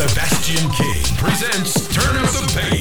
Sebastian King presents Turn Up the Bass.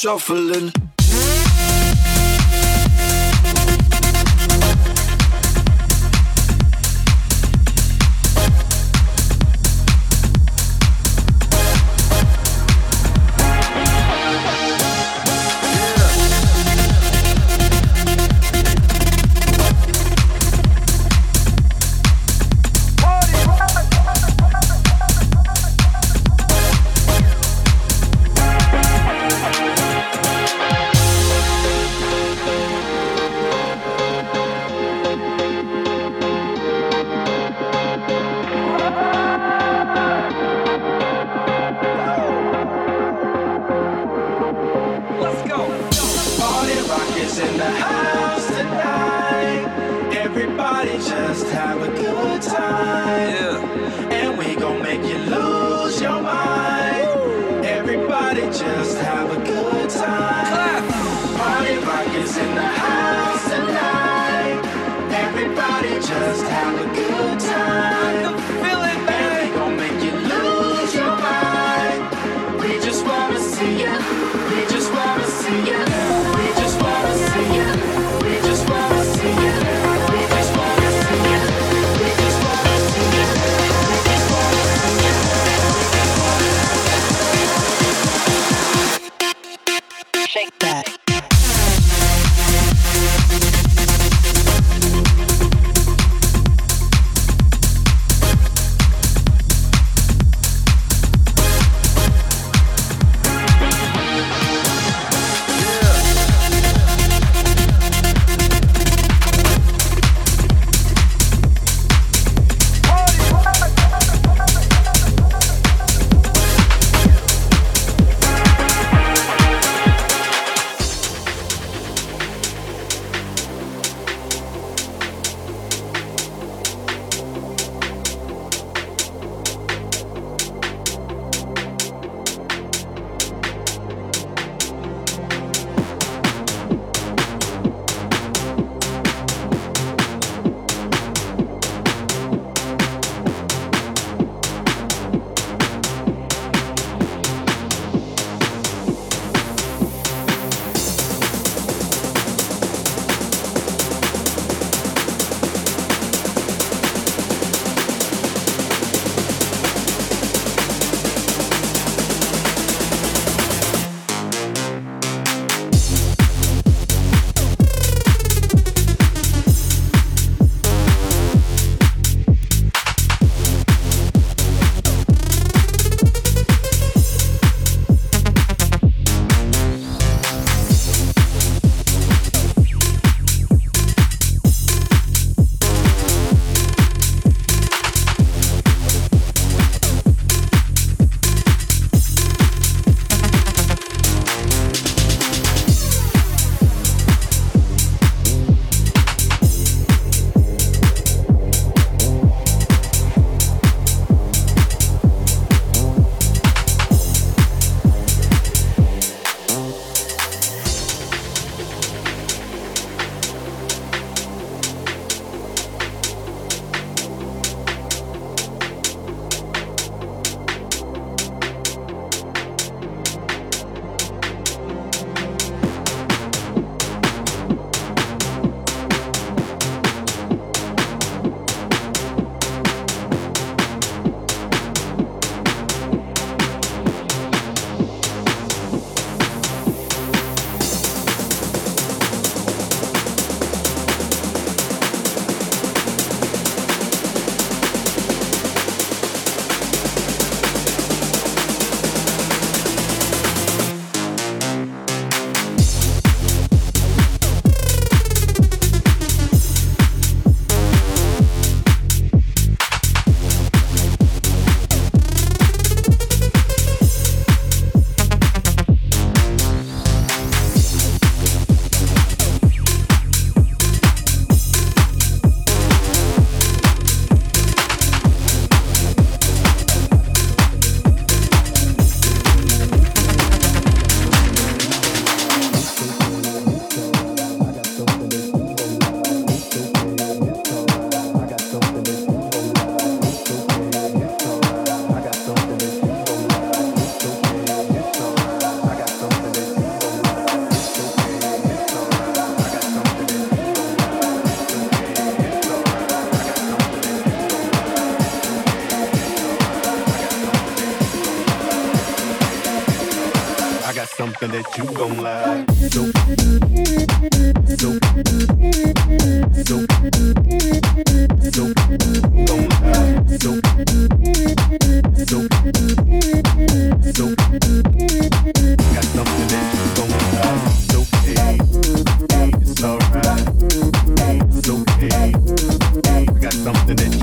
Shuffling. just that you gon' lie. So, so, so, so, gon' like. So, so, so, got something that you gon' like. It's okay, it's alright. It's okay, I got something that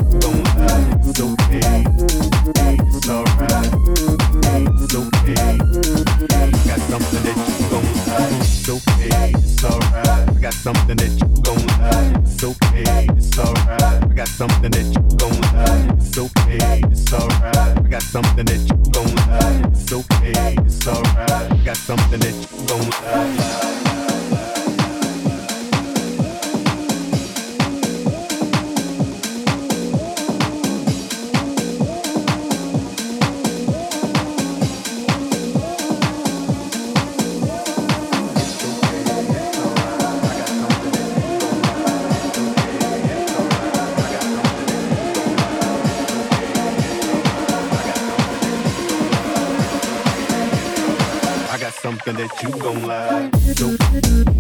something that you gon' like. It's okay, it's alright. I got something that you gon' like. It's okay, it's alright. I got something that you gon' like. It's okay, it's alright. I got something that you gon' like. That you gon' lie. So,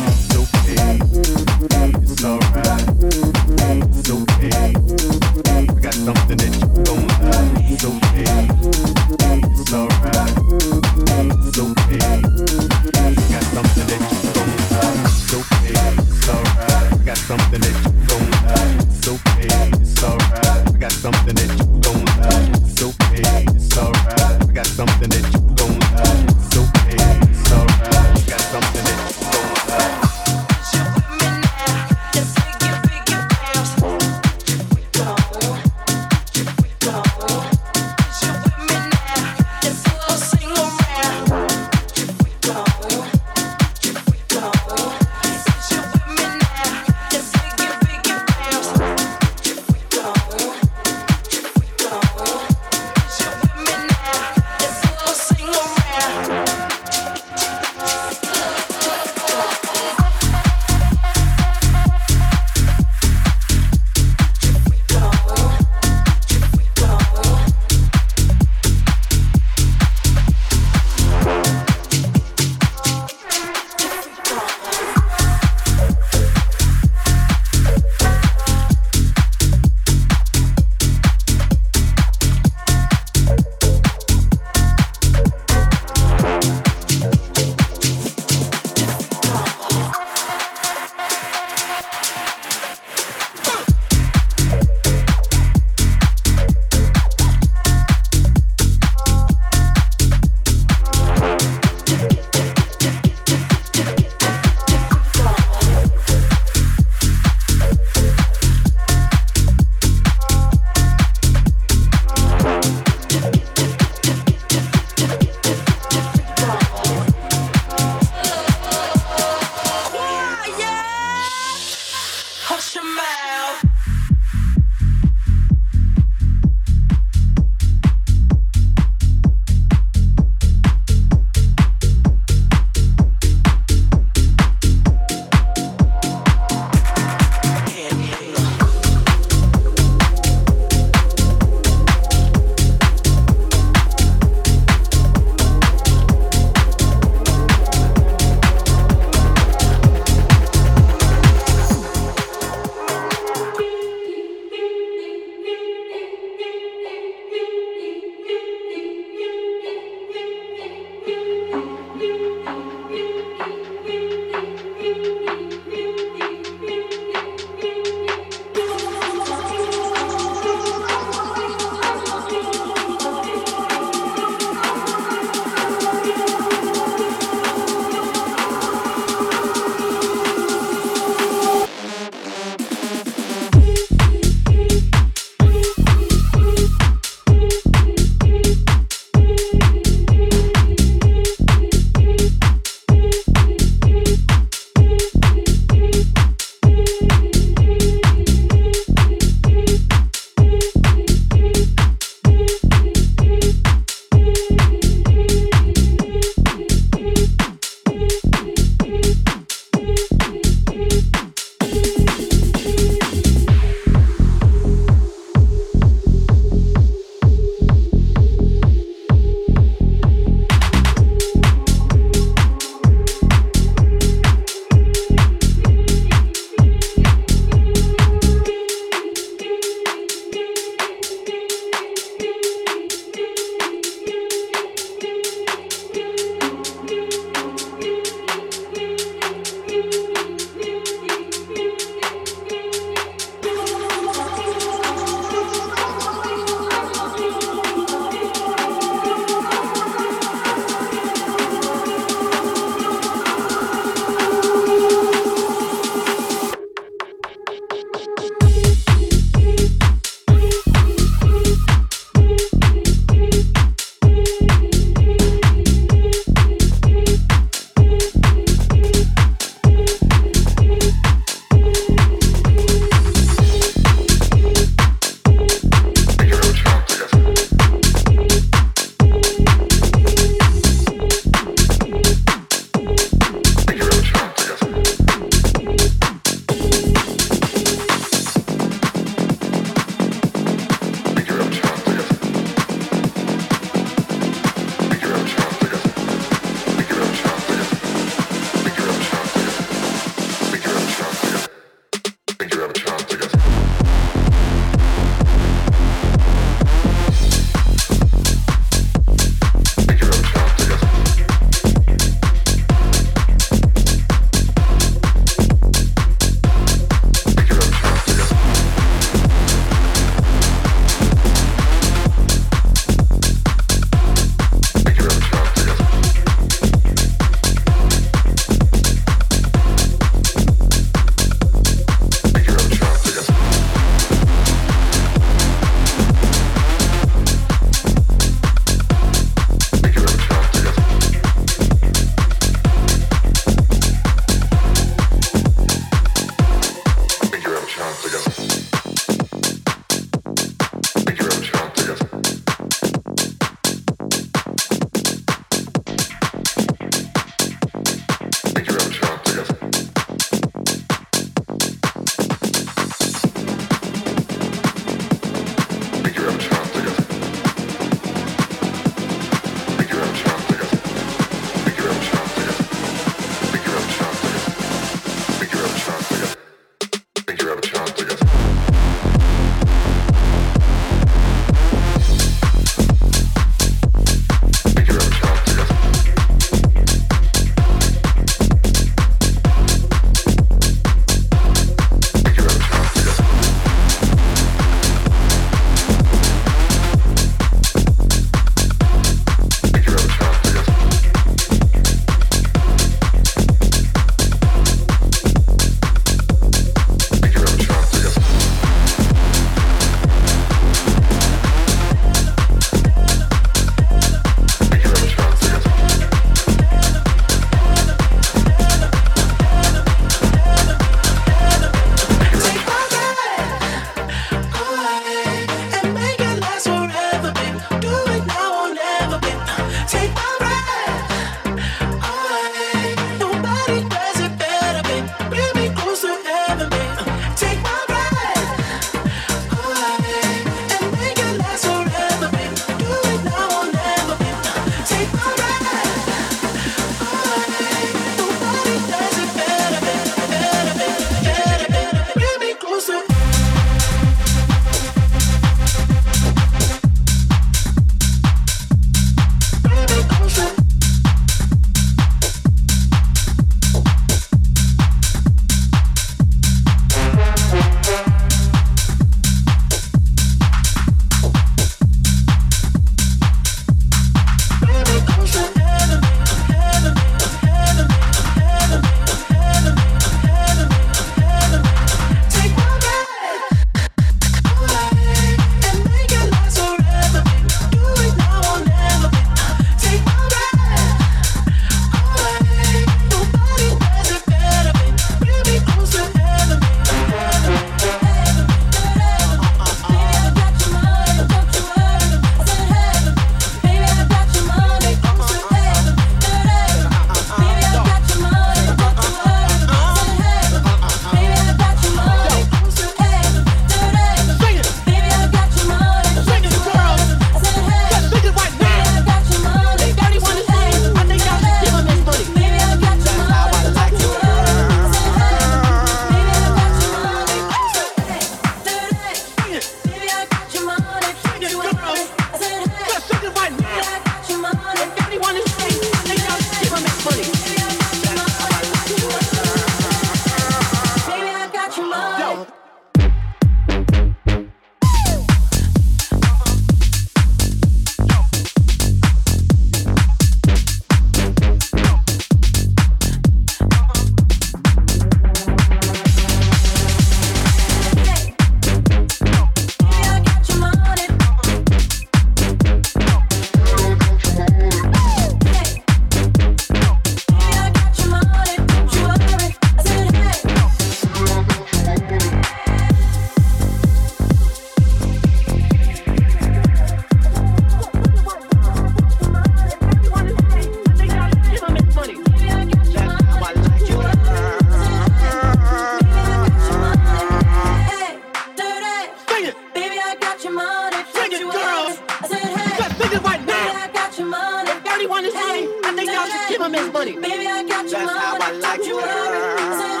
money. I think y'all should give him his money. Baby, I got your That's money. how I like you.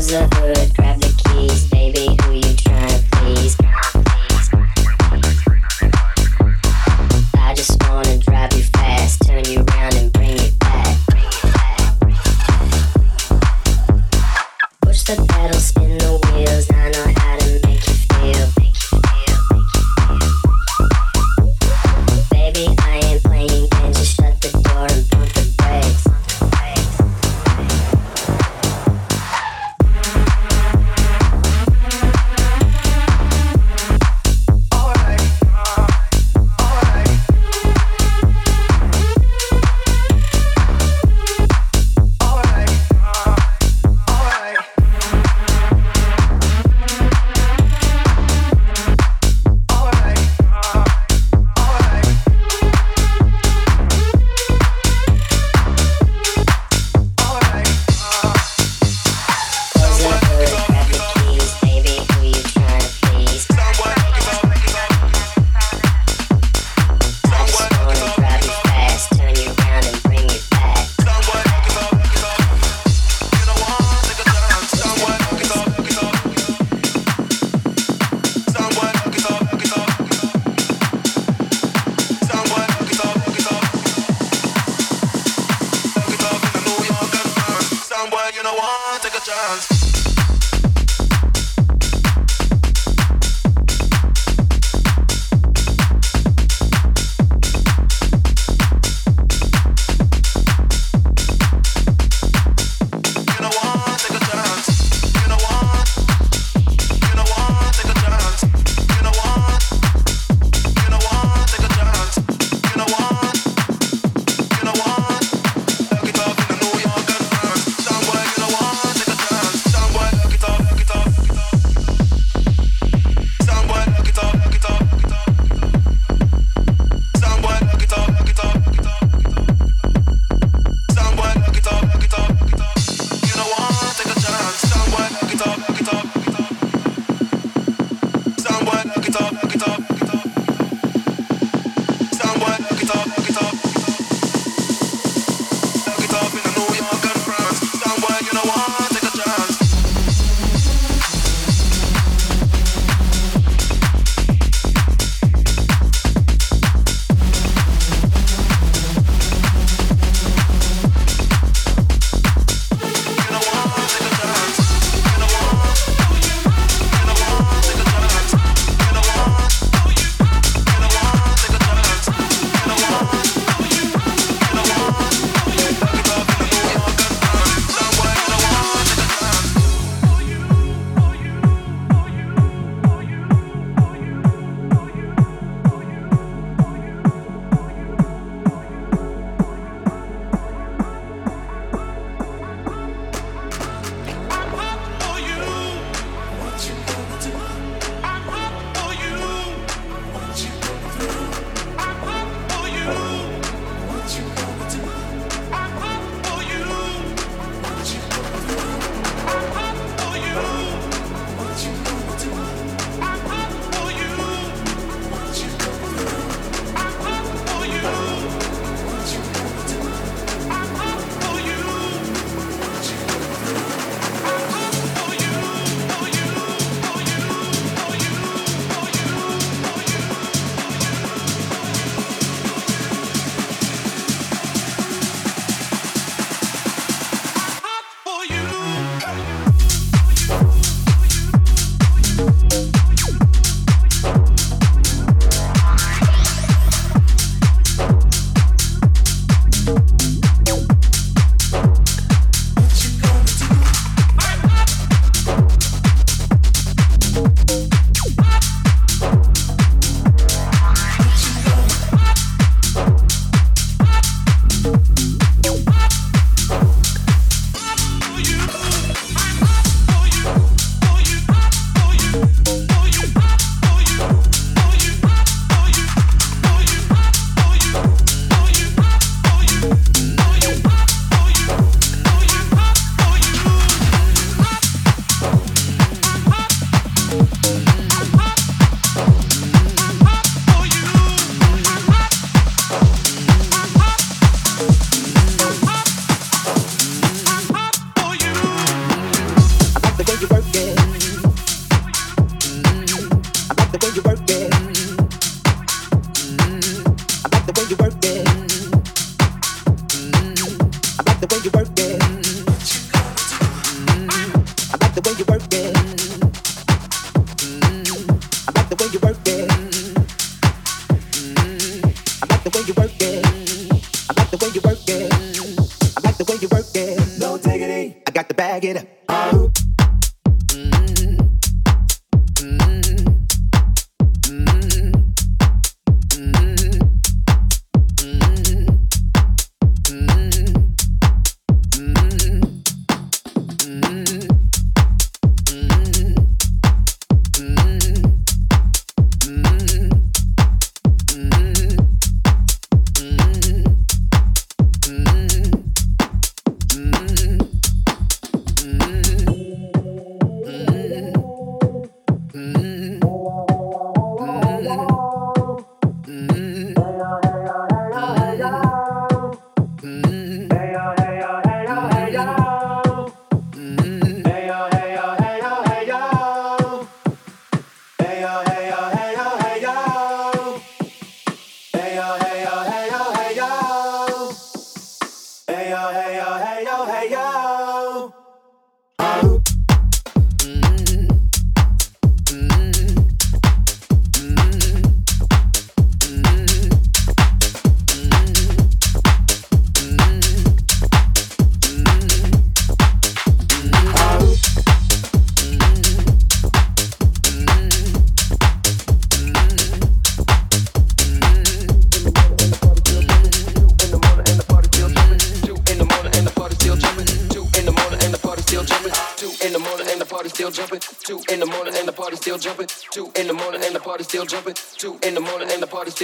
was the hood, grab the keys, baby, who you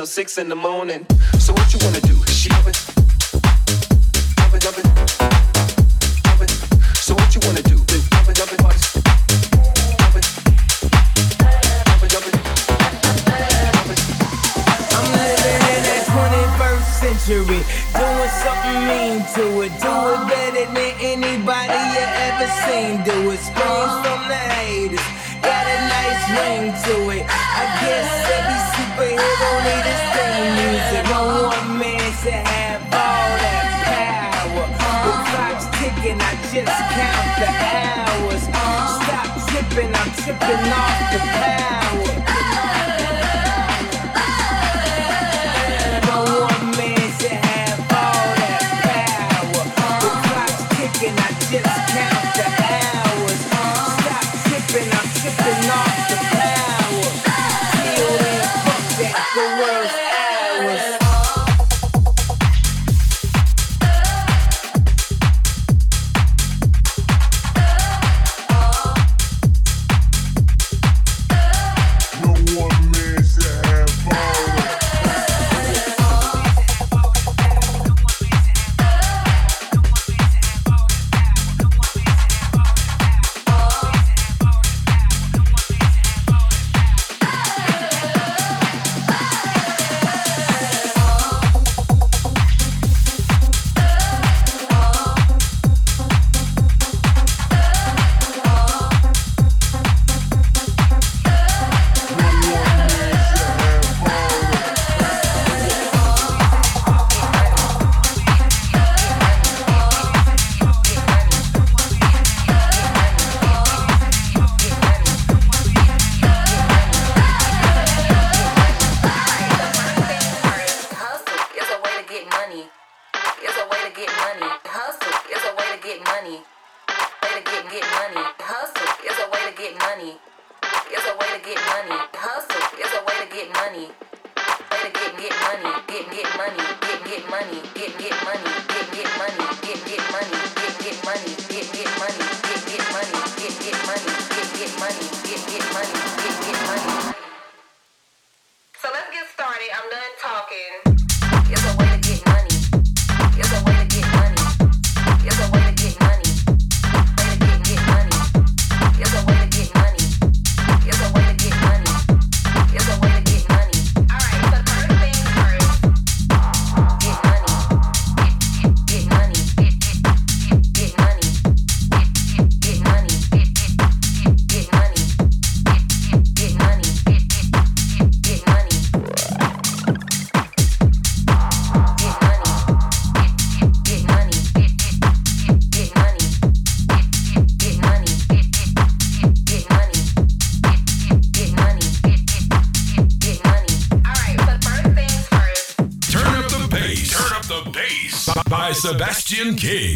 six in the morning. So what you wanna do? She it, do? It, 21st century, doing something mean to it, do it better than anybody you ever seen. Do it, from the haters, got a nice ring to it. I guess every superhero need a music. No one man should have all that power. The clock's ticking, I just count the hours. Stop tipping, I'm tipping off the power. Money. Get get money. Christian King.